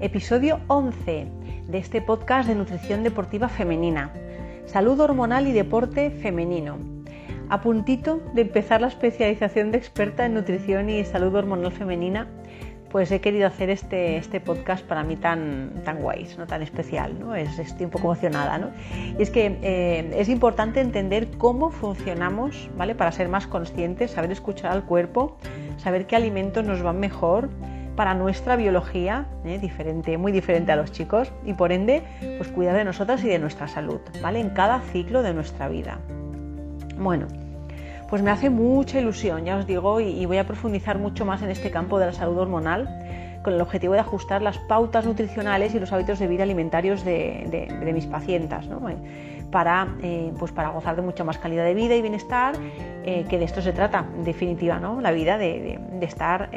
episodio 11 de este podcast de nutrición deportiva femenina, salud hormonal y deporte femenino. A puntito de empezar la especialización de experta en nutrición y salud hormonal femenina, pues he querido hacer este, este podcast para mí tan, tan guay, ¿no? tan especial, ¿no? Es, estoy un poco emocionada. ¿no? Y es que eh, es importante entender cómo funcionamos, ¿vale? Para ser más conscientes, saber escuchar al cuerpo, saber qué alimentos nos van mejor para nuestra biología, ¿eh? diferente, muy diferente a los chicos, y por ende, pues cuidar de nosotras y de nuestra salud, ¿vale? En cada ciclo de nuestra vida. Bueno, pues me hace mucha ilusión, ya os digo, y, voy a profundizar mucho más en este campo de la salud hormonal con el objetivo de ajustar las pautas nutricionales y los hábitos de vida alimentarios de, mis pacientes, ¿no? Eh, para, eh, pues para gozar de mucha más calidad de vida y bienestar, que de esto se trata, en definitiva, ¿no? la vida de, estar,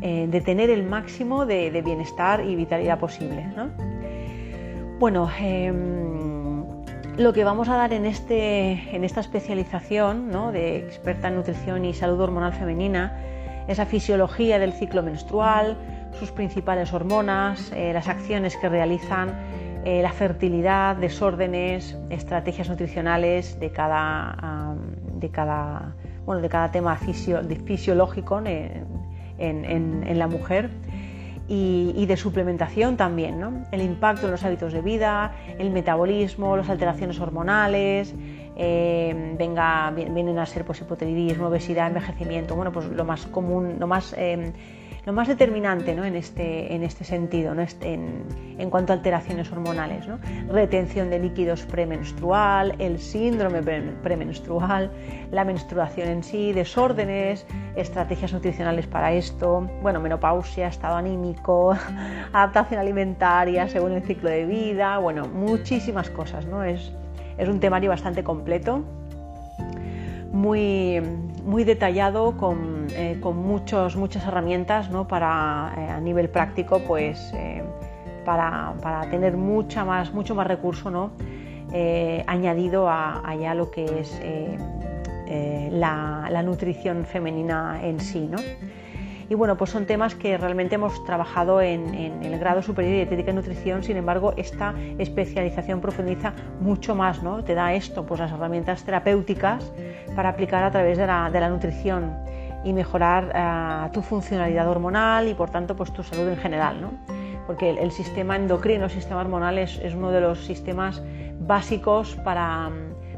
de tener el máximo de, bienestar y vitalidad posible. ¿no? Bueno, em, lo que vamos a dar en, este, en esta especialización de experta en nutrición y salud hormonal femenina es la fisiología del ciclo menstrual, sus principales hormonas, eh, las acciones que realizan, eh, la fertilidad, desórdenes, estrategias nutricionales de cada, de cada, bueno, de cada tema fisiológico en, la mujer y, de suplementación también, ¿no? el impacto en los hábitos de vida, el metabolismo, las alteraciones hormonales, eh, venga, vienen a ser pues, hipotiroidismo, obesidad, envejecimiento, bueno, pues lo más común, lo más eh, lo más determinante en, este, en este sentido, este, en, cuanto a alteraciones hormonales. Retención de líquidos premenstrual, el síndrome premenstrual, la menstruación en sí, desórdenes, estrategias nutricionales para esto, bueno, menopausia, estado anímico, adaptación alimentaria según el ciclo de vida, bueno, muchísimas cosas. ¿no? Es, es un temario bastante completo muy, muy detallado con, eh, muchas herramientas para, eh, a nivel práctico pues, eh, para, tener mucha más, mucho más recurso ¿no? añadido a, a, lo que es la, la, nutrición femenina en sí. ¿no? Y bueno, pues son temas que realmente hemos trabajado en, el grado superior de dietética y nutrición, sin embargo, esta especialización profundiza mucho más, ¿no? Te da esto, pues las herramientas terapéuticas para aplicar a través de la, nutrición y mejorar eh, tu funcionalidad hormonal y por tanto pues tu salud en general, ¿no? Porque el, sistema endocrino, el sistema hormonal es, uno de los sistemas básicos para,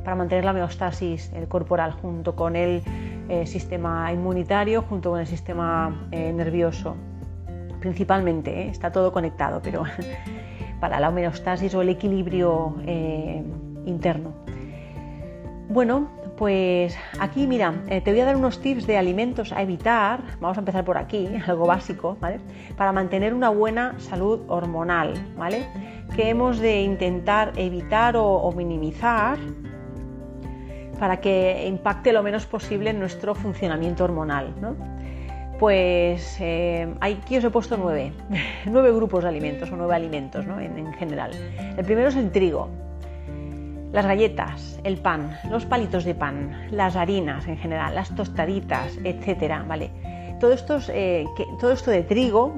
para mantener la homeostasis corporal junto con el eh, sistema inmunitario junto con el sistema eh, nervioso. Principalmente, eh, está todo conectado, pero para la homeostasis o el equilibrio interno. Bueno, pues aquí mira, te voy a dar unos tips de alimentos a evitar, vamos a empezar por aquí, algo básico, ¿vale? Para mantener una buena salud hormonal, ¿vale? Que hemos de intentar evitar o minimizar para que impacte lo menos posible en nuestro funcionamiento hormonal. Pues eh, aquí os he puesto nueve, nueve grupos de alimentos o nueve alimentos en, general. El primero es el trigo, las galletas, el pan, los palitos de pan, las harinas en general, las tostaditas, etcétera, ¿vale? Todo esto, eh, de trigo,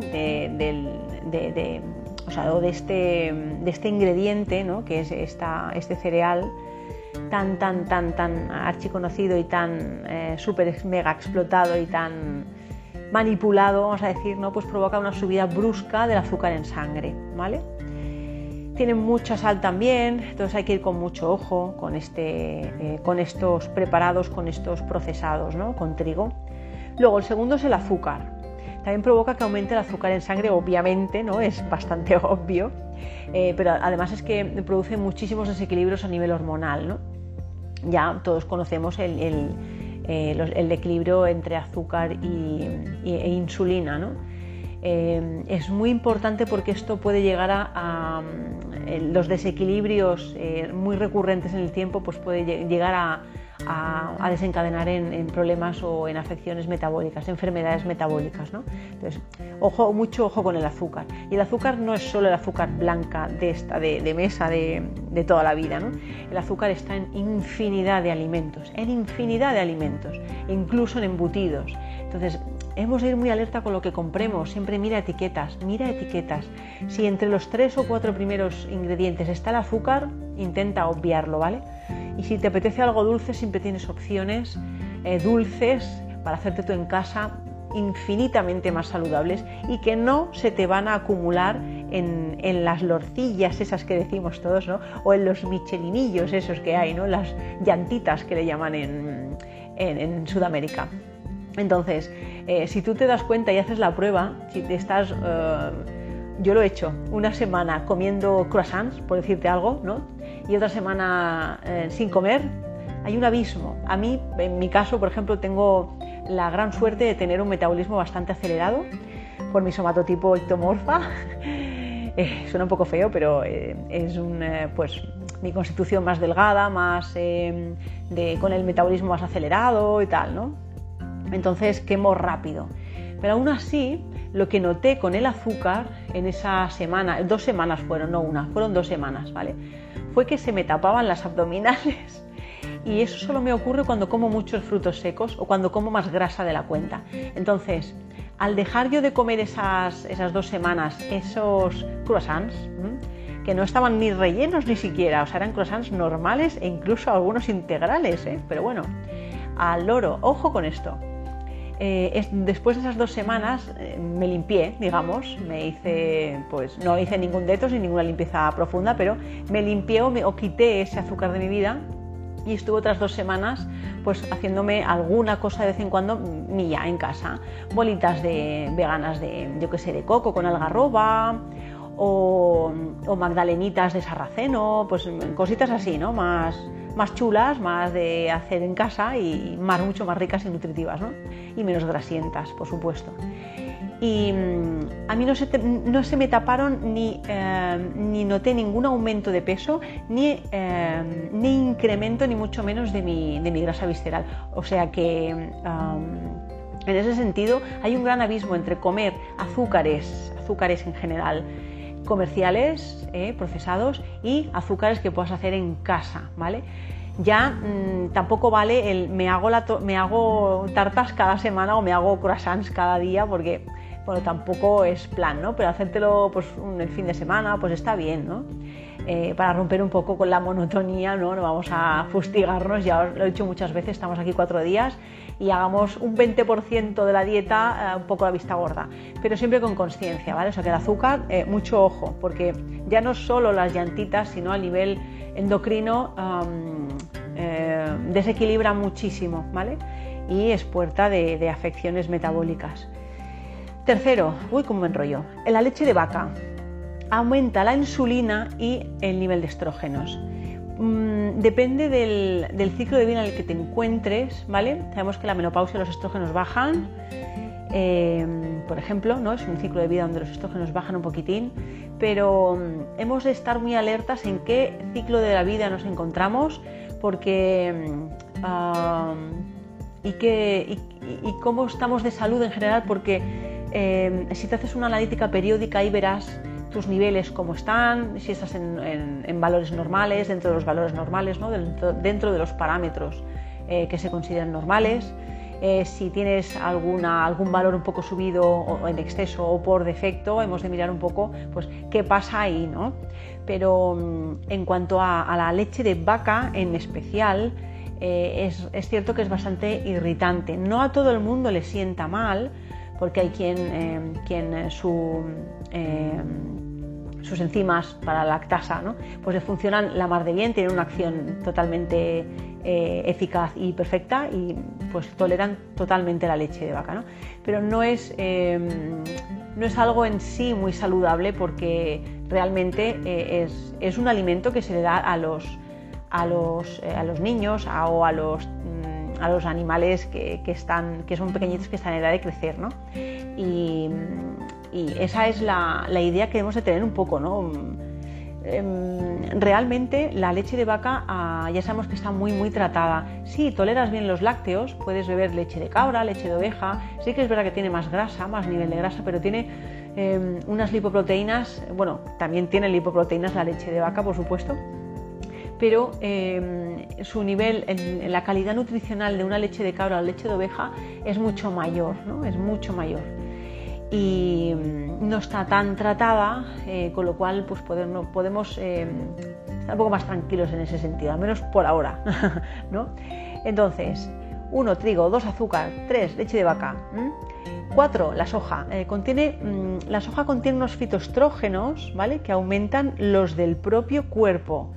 este, de este ingrediente, ¿no? que es este cereal, tan, tan, tan, tan archiconocido y tan eh, súper mega explotado y tan manipulado, vamos a decir, ¿no? pues provoca una subida brusca del azúcar en sangre, ¿vale? Tienen mucha sal también, entonces hay que ir con mucho ojo con, este, eh, con estos preparados, con estos procesados, ¿no? con trigo. Luego, el segundo es el azúcar. También provoca que aumente el azúcar en sangre, obviamente, ¿no? Es bastante obvio, eh, pero además es que produce muchísimos desequilibrios a nivel hormonal, ¿no? ya todos conocemos el, eh, equilibrio entre azúcar y, e insulina. ¿no? Eh, es muy importante porque esto puede llegar a, los desequilibrios muy recurrentes en el tiempo, pues puede llegar a, a, desencadenar en, problemas o en afecciones metabólicas, enfermedades metabólicas. ¿no? Entonces, ojo, mucho ojo con el azúcar. Y el azúcar no es solo el azúcar blanca de, esta, de, mesa de, toda la vida. El azúcar está en infinidad de alimentos, en infinidad de alimentos, incluso en embutidos. Entonces, hemos de ir muy alerta con lo que compremos, siempre mira etiquetas, mira etiquetas. Si entre los tres o cuatro primeros ingredientes está el azúcar, intenta obviarlo, ¿vale? Y si te apetece algo dulce, siempre tienes opciones eh, dulces para hacerte tú en casa infinitamente más saludables y que no se te van a acumular en, las lorcillas esas que decimos todos, ¿no? O en los michelinillos esos que hay, ¿no? Las llantitas que le llaman en, en, Sudamérica. Entonces, eh, si tú te das cuenta y haces la prueba, si estás... Eh, yo lo he hecho, una semana comiendo croissants, por decirte algo, ¿no? Y otra semana eh, sin comer, hay un abismo. A mí, en mi caso, por ejemplo, tengo la gran suerte de tener un metabolismo bastante acelerado por mi somatotipo ectomorfa. Suena un poco feo, pero es un, pues, mi constitución más delgada, más con el metabolismo más acelerado y tal, ¿no? Entonces quemo rápido. Pero aún así, lo que noté con el azúcar en esa semana, dos semanas fueron, no una, fueron dos semanas, ¿vale? Fue que se me tapaban las abdominales y eso solo me ocurre cuando como muchos frutos secos o cuando como más grasa de la cuenta. Entonces, al dejar yo de comer esas, esas dos semanas esos croissants, que no estaban ni rellenos ni siquiera, o sea, eran croissants normales e incluso algunos integrales, ¿eh? pero bueno, al loro, ojo con esto. Eh, después de esas dos semanas eh, me limpié, digamos, me hice, pues no hice ningún detox ni ninguna limpieza profunda, pero me limpié o, me, quité ese azúcar de mi vida y estuve otras dos semanas pues haciéndome alguna cosa de vez en cuando mía en casa, bolitas de veganas de yo que sé de coco con algarroba o, o magdalenitas de sarraceno, pues cositas así, ¿no? Más más chulas, más de hacer en casa y más mucho más ricas y nutritivas, ¿no? Y menos grasientas, por supuesto y mm, a mí no se, no se me taparon ni, eh, ni, noté ningún aumento de peso, ni, eh, ni, incremento, ni mucho menos de mi, de mi grasa visceral. O sea que en ese sentido hay un gran abismo entre comer azúcares, azúcares en general, comerciales, eh, procesados, y azúcares que puedas hacer en casa, ¿vale? ya mm, tampoco vale el me hago, la me hago tartas cada semana o me hago croissants cada día porque bueno, tampoco es plan, ¿no? Pero hacértelo pues, el fin de semana, pues está bien, ¿no? Eh, para romper un poco con la monotonía, ¿no? No vamos a fustigarnos, ya os lo he dicho muchas veces, estamos aquí cuatro días y hagamos un 20% de la dieta eh, un poco a la vista gorda, pero siempre con conciencia, ¿vale? O sea que el azúcar, eh, mucho ojo, porque ya no solo las llantitas, sino a nivel endocrino desequilibra muchísimo, ¿vale? Y es puerta de afecciones metabólicas. Tercero, uy, cómo me enrollo. La leche de vaca aumenta la insulina y el nivel de estrógenos. Mm, depende del, ciclo de vida en el que te encuentres, ¿vale? Sabemos que la menopausia los estrógenos bajan, eh, por ejemplo, ¿no? Es un ciclo de vida donde los estrógenos bajan un poquitín, pero mm, hemos de estar muy alertas en qué ciclo de la vida nos encontramos, porque mm, y, y cómo estamos de salud en general, porque Em, si te haces una analítica periódica ahí verás tus niveles cómo están, si estás en, valores normales, dentro de los valores normales, ¿no? dentro, de los parámetros eh, que se consideran normales. Eh, si tienes alguna, algún valor un poco subido o en exceso o por defecto, hemos de mirar un poco pues, qué pasa ahí. ¿no? Pero mm, en cuanto a, la leche de vaca en especial, eh, es, es, cierto que es bastante irritante. No a todo el mundo le sienta mal, porque hay quien, eh, quien eh, sus enzimas para la lactasa pues funcionan la mar de bien, tienen una acción totalmente eficaz y perfecta y pues toleran totalmente la leche de vaca. ¿no? Pero no es, no es algo en sí muy saludable porque realmente es, es, un alimento que se le da a los, a los, a los niños o a los a los animales que, están, que son pequeñitos que están en edad de crecer, ¿no? Esa es la, idea que debemos de tener un poco, ¿no? Em, realmente la leche de vaca ah, ya sabemos que está muy muy tratada. Si toleras bien los lácteos, puedes beber leche de cabra, leche de oveja. Sí que es verdad que tiene más grasa, más nivel de grasa, pero tiene em, unas lipoproteínas. Bueno, también tiene lipoproteínas la leche de vaca, por supuesto pero em, su nivel, la calidad nutricional de una leche de cabra o leche de oveja es mucho mayor, ¿no? Es mucho mayor. Y mm, no está tan tratada, eh, con lo cual pues podemos, em, estar un poco más tranquilos en ese sentido, al menos por ahora, ¿no? Entonces, uno, trigo, dos, azúcar, tres, leche de vaca. 4. La soja. Eh, contiene, mm, la soja contiene unos fitoestrógenos ¿vale? que aumentan los del propio cuerpo.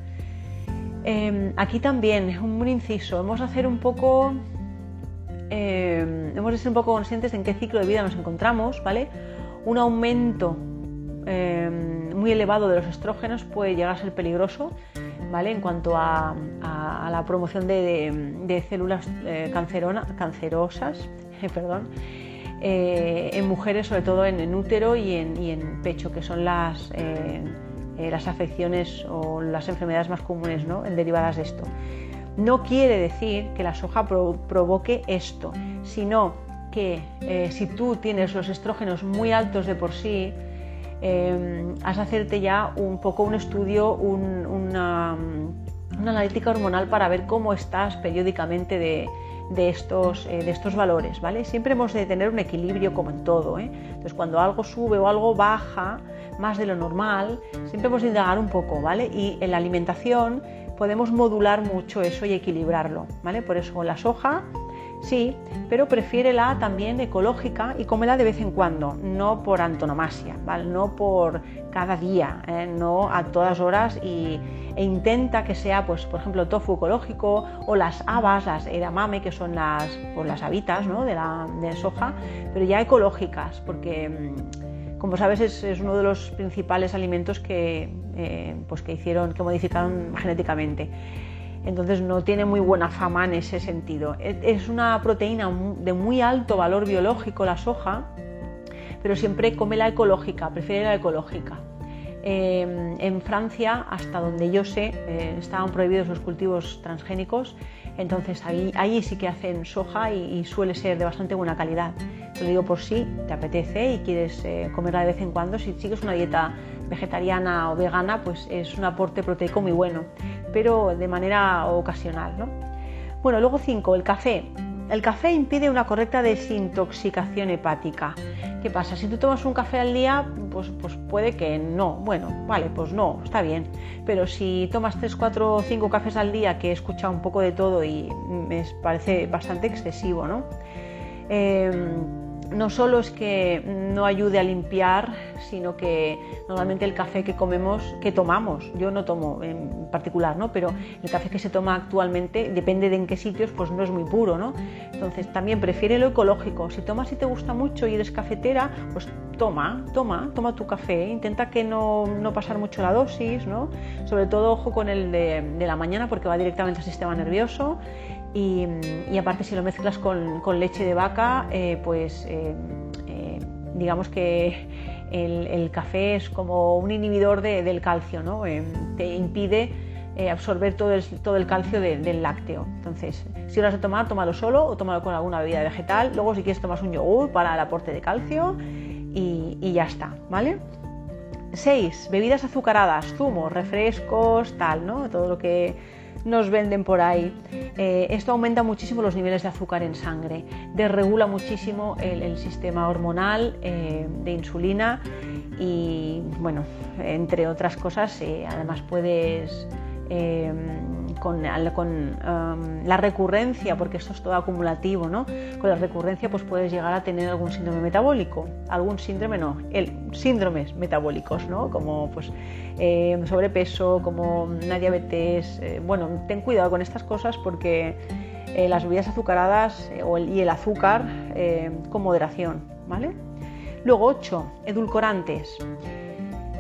Em, aquí también, un inciso, hemos de hacer un poco. Em, hemos de ser un poco conscientes en qué ciclo de vida nos encontramos, ¿vale? Un aumento em, muy elevado de los estrógenos puede llegar a ser peligroso, ¿vale? En cuanto a, la promoción de, células eh, cancerosas, perdón, eh, en mujeres, sobre todo en, útero y en, pecho, que son las, eh, eh, las afecciones o las enfermedades más comunes ¿no? derivadas de esto. No quiere decir que la soja provoque esto, sino que si tú tienes los estrógenos muy altos de por sí, has de hacerte ya un poco un estudio, una, una analítica hormonal para ver cómo estás periódicamente de, de estos, eh, de estos valores, ¿vale? Siempre hemos de tener un equilibrio como en todo, ¿eh? Entonces, cuando algo sube o algo baja más de lo normal, siempre hemos de indagar un poco, ¿vale? Y en la alimentación podemos modular mucho eso y equilibrarlo, ¿vale? Por eso la soja, sí, pero prefiérela también ecológica y cómela de vez en cuando, no por antonomasia, ¿vale? No por cada día, ¿eh? no a todas horas y e intenta que sea, pues, por ejemplo, tofu ecológico o las habas, las edamame, que son las, pues, las habitas ¿no? de, la, de soja, pero ya ecológicas, porque, mm, como sabes, es, uno de los principales alimentos que, eh, pues, que hicieron, que modificaron genéticamente. Entonces no tiene muy buena fama en ese sentido. Es una proteína de muy alto valor biológico la soja, pero siempre come la ecológica, prefiere la ecológica. Em, en Francia, hasta donde yo sé, eh, estaban prohibidos los cultivos transgénicos, entonces ahí, sí que hacen soja y, suele ser de bastante buena calidad. Te lo digo por si te apetece y quieres eh, comerla de vez en cuando. Si sigues una dieta vegetariana o vegana, pues es un aporte proteico muy bueno, pero de manera ocasional. Bueno, luego 5, el café. El café impide una correcta desintoxicación hepática. ¿Qué pasa? Si tú tomas un café al día, pues, pues puede que no. Bueno, vale, pues no, está bien. Pero si tomas 3, 4 o 5 cafés al día, que he escuchado un poco de todo y me parece bastante excesivo, ¿no? Em, no solo es que no ayude a limpiar, sino que normalmente el café que comemos, que tomamos, yo no tomo en particular, ¿no? pero el café que se toma actualmente, depende de en qué sitios, pues no es muy puro. ¿no? Entonces también prefiere lo ecológico. Si tomas y te gusta mucho y eres cafetera, pues toma, toma, toma tu café, intenta que no, no pasar mucho la dosis, ¿no? sobre todo ojo con el de, de la mañana porque va directamente al sistema nervioso y, aparte si lo mezclas con, leche de vaca, eh, pues eh, eh, digamos que el, café es como un inhibidor del calcio, ¿no? te impide absorber todo el, todo el calcio del lácteo. Entonces, si lo vas a tomar, tómalo solo o tómalo con alguna bebida vegetal. Luego, si quieres, tomas un yogur para el aporte de calcio y, ya está, ¿vale? 6. Bebidas azucaradas, zumos, refrescos, tal, ¿no? Todo lo que nos venden por ahí. Eh, esto aumenta muchísimo los niveles de azúcar en sangre, desregula muchísimo el, sistema hormonal eh, de insulina y, bueno, entre otras cosas, eh, además puedes con, um, la recurrencia, porque esto es todo acumulativo, ¿no? Con la recurrencia pues puedes llegar a tener algún síndrome metabólico, algún síndrome no, síndromes metabólicos, ¿no? Como pues eh, sobrepeso, como una diabetes, eh, bueno, ten cuidado con estas cosas porque eh, las bebidas azucaradas y el azúcar con moderación, ¿vale? Luego 8, edulcorantes.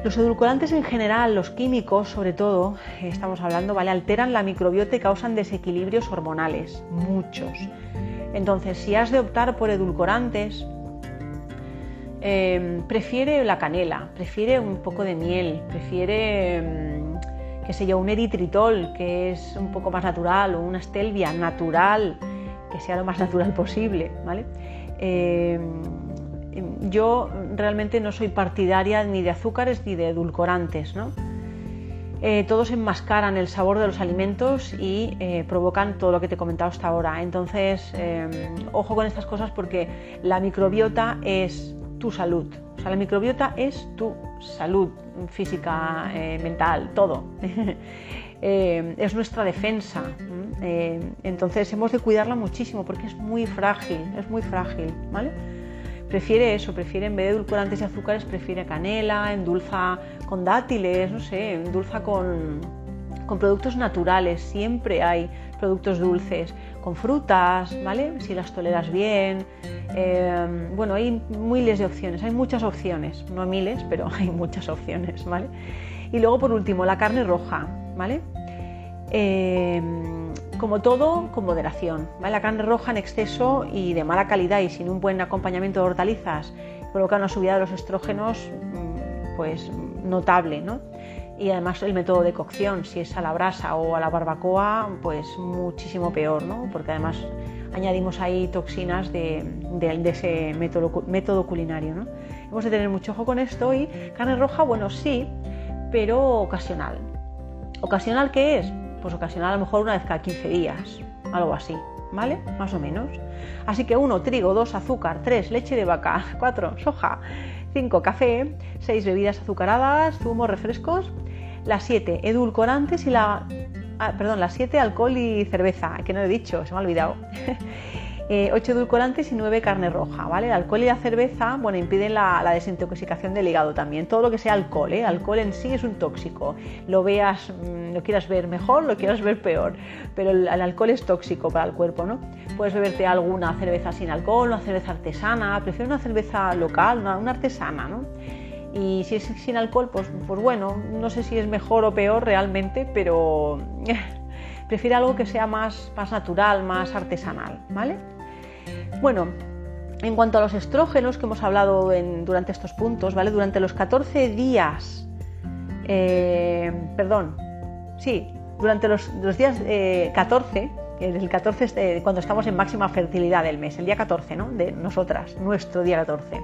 Los edulcorantes en general, los químicos sobre todo, eh, estamos hablando, ¿vale? Alteran la microbiota y causan desequilibrios hormonales, muchos. Entonces, si has de optar por edulcorantes, em, prefiere la canela, prefiere un poco de miel, prefiere, em, qué sé yo, un eritritol, que es un poco más natural, o una stevia natural, que sea lo más natural posible, ¿vale? Em, yo realmente no soy partidaria ni de azúcares ni de edulcorantes, ¿no? eh, todos enmascaran el sabor de los alimentos y eh, provocan todo lo que te he comentado hasta ahora. Entonces, em, ojo con estas cosas porque la microbiota es tu salud. O sea, la microbiota es tu salud física, eh, mental, todo. es nuestra defensa. entonces hemos de cuidarla muchísimo porque es muy frágil, es muy frágil, ¿vale? Prefiere eso, prefiere en vez de edulcorantes y azúcares, prefiere canela, endulza con dátiles, no sé, endulza con, con productos naturales, siempre hay productos dulces, con frutas, ¿vale? Si las toleras bien. Eh, bueno, hay miles de opciones, hay muchas opciones, no miles, pero hay muchas opciones, ¿vale? Y luego por último, la carne roja, ¿vale? Eh, como todo, con moderación. La carne roja en exceso y de mala calidad y sin un buen acompañamiento de hortalizas provoca una subida de los estrógenos mm, pues notable, ¿no? Y además el método de cocción, si es a la brasa o a la barbacoa, pues muchísimo peor, ¿no? Porque además añadimos ahí toxinas de, ese método, culinario. Hemos de tener mucho ojo con esto y carne roja, bueno, sí, pero ocasional. ¿Ocasional qué es? Pues ocasional a lo mejor una vez cada 15 días, algo así, ¿vale? Más o menos. Así que 1 trigo, 2 azúcar, 3 leche de vaca, 4 soja, 5 café, 6 bebidas azucaradas, zumos, refrescos, las 7 edulcorantes y la ah, perdón, las 7 alcohol y cerveza, que no he dicho, se me ha olvidado. 8 eh, edulcorantes y 9 carne roja, ¿vale? El alcohol y la cerveza, bueno, impiden la, desintoxicación del hígado también. Todo lo que sea alcohol, ¿eh? Alcohol en sí es un tóxico. Lo veas, mm, lo quieras ver mejor, lo quieras ver peor, pero el, alcohol es tóxico para el cuerpo, ¿no? Puedes beberte alguna cerveza sin alcohol, una cerveza artesana, prefiero una cerveza local, una, artesana, ¿no? Y si es sin alcohol, pues, pues bueno, no sé si es mejor o peor realmente, pero prefiero algo que sea más, más natural, más artesanal, ¿vale? Bueno, en cuanto a los estrógenos que hemos hablado durante estos puntos, ¿vale? Durante los 14 días, eh, perdón, sí, durante los, días 14, eh, el 14 cuando estamos en máxima fertilidad del mes, el día 14, ¿no? De nosotras, nuestro día 14.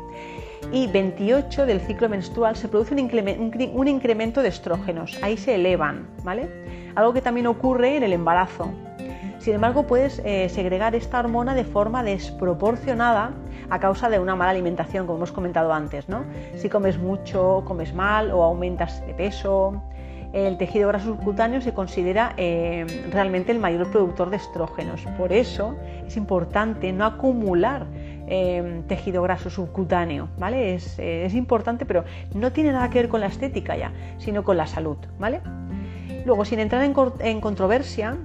Y 28 del ciclo menstrual se produce un, un incremento de estrógenos, ahí se elevan, ¿vale? Algo que también ocurre en el embarazo. Sin embargo, puedes eh, segregar esta hormona de forma desproporcionada a causa de una mala alimentación, como hemos comentado antes. ¿no? Si comes mucho, comes mal o aumentas de peso, el tejido graso subcutáneo se considera eh, realmente el mayor productor de estrógenos. Por eso es importante no acumular eh, tejido graso subcutáneo, ¿vale? Es, importante, pero no tiene nada que ver con la estética ya, sino con la salud, ¿vale? Luego, sin entrar en, en controversia,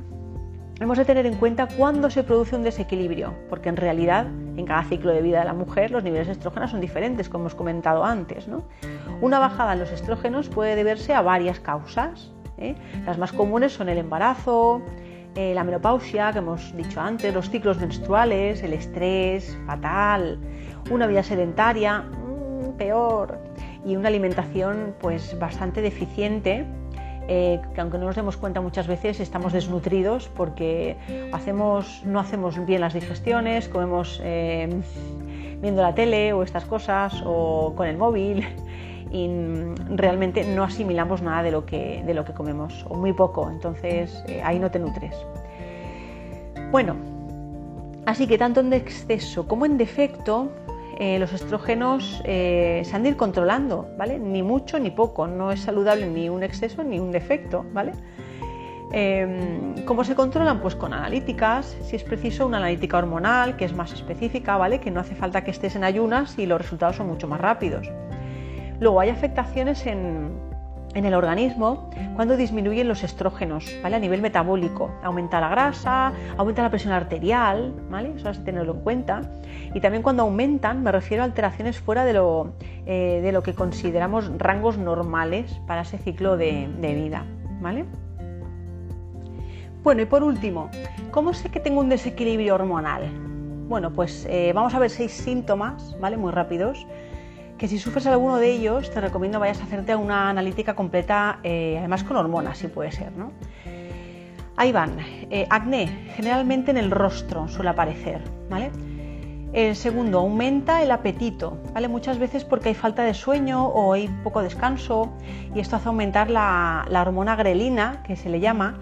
hemos de tener en cuenta cuándo se produce un desequilibrio, porque en realidad en cada ciclo de vida de la mujer los niveles de estrógenos son diferentes, como hemos comentado antes. Una bajada en los estrógenos puede deberse a varias causas. ¿eh? Las más comunes son el embarazo, eh, la menopausia, que hemos dicho antes, los ciclos menstruales, el estrés fatal, una vida sedentaria, mm, peor, y una alimentación pues bastante deficiente eh, que aunque no nos demos cuenta muchas veces estamos desnutridos porque hacemos, no hacemos bien las digestiones, comemos eh, viendo la tele o estas cosas o con el móvil y realmente no asimilamos nada de lo que, de lo que comemos o muy poco, entonces eh, ahí no te nutres. Bueno, así que tanto en exceso como en defecto eh, los estrógenos eh, se han de ir controlando, ¿vale? Ni mucho ni poco, no es saludable ni un exceso ni un defecto, ¿vale? Em, ¿Cómo se controlan? Pues con analíticas, si es preciso una analítica hormonal que es más específica, ¿vale? Que no hace falta que estés en ayunas y los resultados son mucho más rápidos. Luego hay afectaciones en, en el organismo cuando disminuyen los estrógenos, ¿vale? A nivel metabólico. Aumenta la grasa, aumenta la presión arterial, ¿vale? Eso que tenerlo en cuenta. Y también cuando aumentan, me refiero a alteraciones fuera de lo, eh, de lo que consideramos rangos normales para ese ciclo de, vida, ¿vale? Bueno, y por último, ¿cómo sé que tengo un desequilibrio hormonal? Bueno, pues eh, vamos a ver seis síntomas, ¿vale? Muy rápidos que si sufres alguno de ellos te recomiendo vayas a hacerte una analítica completa, eh, además con hormonas, si puede ser. ¿no? Ahí van. Eh, acné, generalmente en el rostro suele aparecer. ¿vale? El segundo, aumenta el apetito, ¿vale? Muchas veces porque hay falta de sueño o hay poco descanso y esto hace aumentar la, hormona grelina, que se le llama,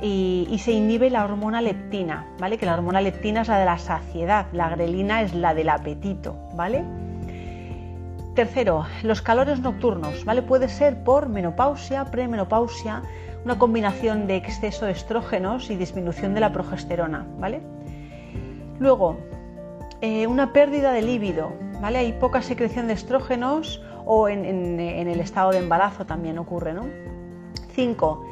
y, y, se inhibe la hormona leptina, ¿vale? Que la hormona leptina es la de la saciedad, la grelina es la del apetito, ¿vale? Tercero, los calores nocturnos, ¿vale? Puede ser por menopausia, premenopausia, una combinación de exceso de estrógenos y disminución de la progesterona, ¿vale? Luego, eh, una pérdida de líbido, ¿vale? Hay poca secreción de estrógenos o en, el estado de embarazo también ocurre, ¿no? 5.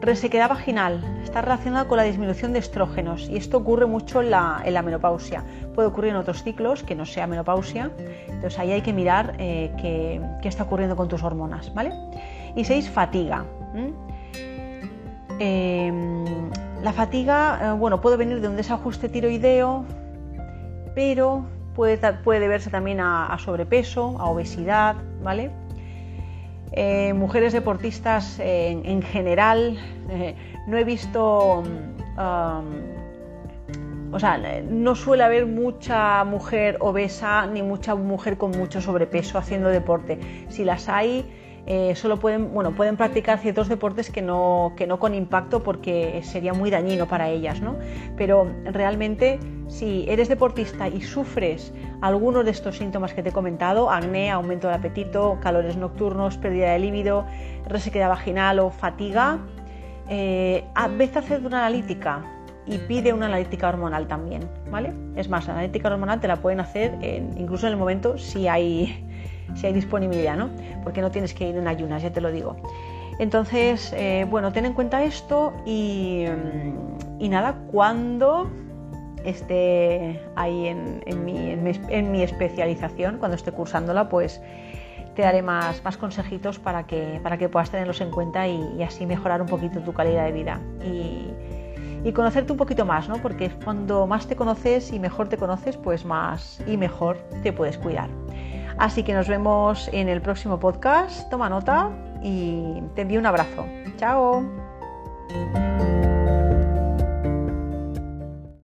Resequedad vaginal. Está relacionada con la disminución de estrógenos y esto ocurre mucho en la, menopausia. Puede ocurrir en otros ciclos que no sea menopausia. Entonces ahí hay que mirar eh, qué, está ocurriendo con tus hormonas, ¿vale? Y 6. Fatiga. Em, la fatiga, eh, bueno, puede venir de un desajuste tiroideo, pero puede, puede deberse también a, sobrepeso, a obesidad, ¿vale? Eh, mujeres deportistas en, general, eh, no he visto, o sea, no suele haber mucha mujer obesa ni mucha mujer con mucho sobrepeso haciendo deporte. Si las hay, eh, solo pueden, bueno, pueden practicar ciertos deportes que no, que no con impacto porque sería muy dañino para ellas, ¿no? Pero realmente si eres deportista y sufres alguno de estos síntomas que te he comentado, acné, aumento de apetito, calores nocturnos, pérdida de líbido, resequedad vaginal o fatiga, eh, vez a hacer una analítica y pide una analítica hormonal también, ¿vale? Es más, la analítica hormonal te la pueden hacer incluso en el momento si hay si hay disponibilidad, ¿no? Porque no tienes que ir en ayunas, ya te lo digo. Entonces, eh, bueno, ten en cuenta esto y, nada, cuando esté ahí en, mi, especialización, cuando esté cursándola, pues te daré más, consejitos para que, para que puedas tenerlos en cuenta y, así mejorar un poquito tu calidad de vida. Y conocerte un poquito más, ¿no? Porque cuando más te conoces y mejor te conoces, pues más y mejor te puedes cuidar. Así que nos vemos en el próximo podcast. Toma nota y te envío un abrazo. Chao.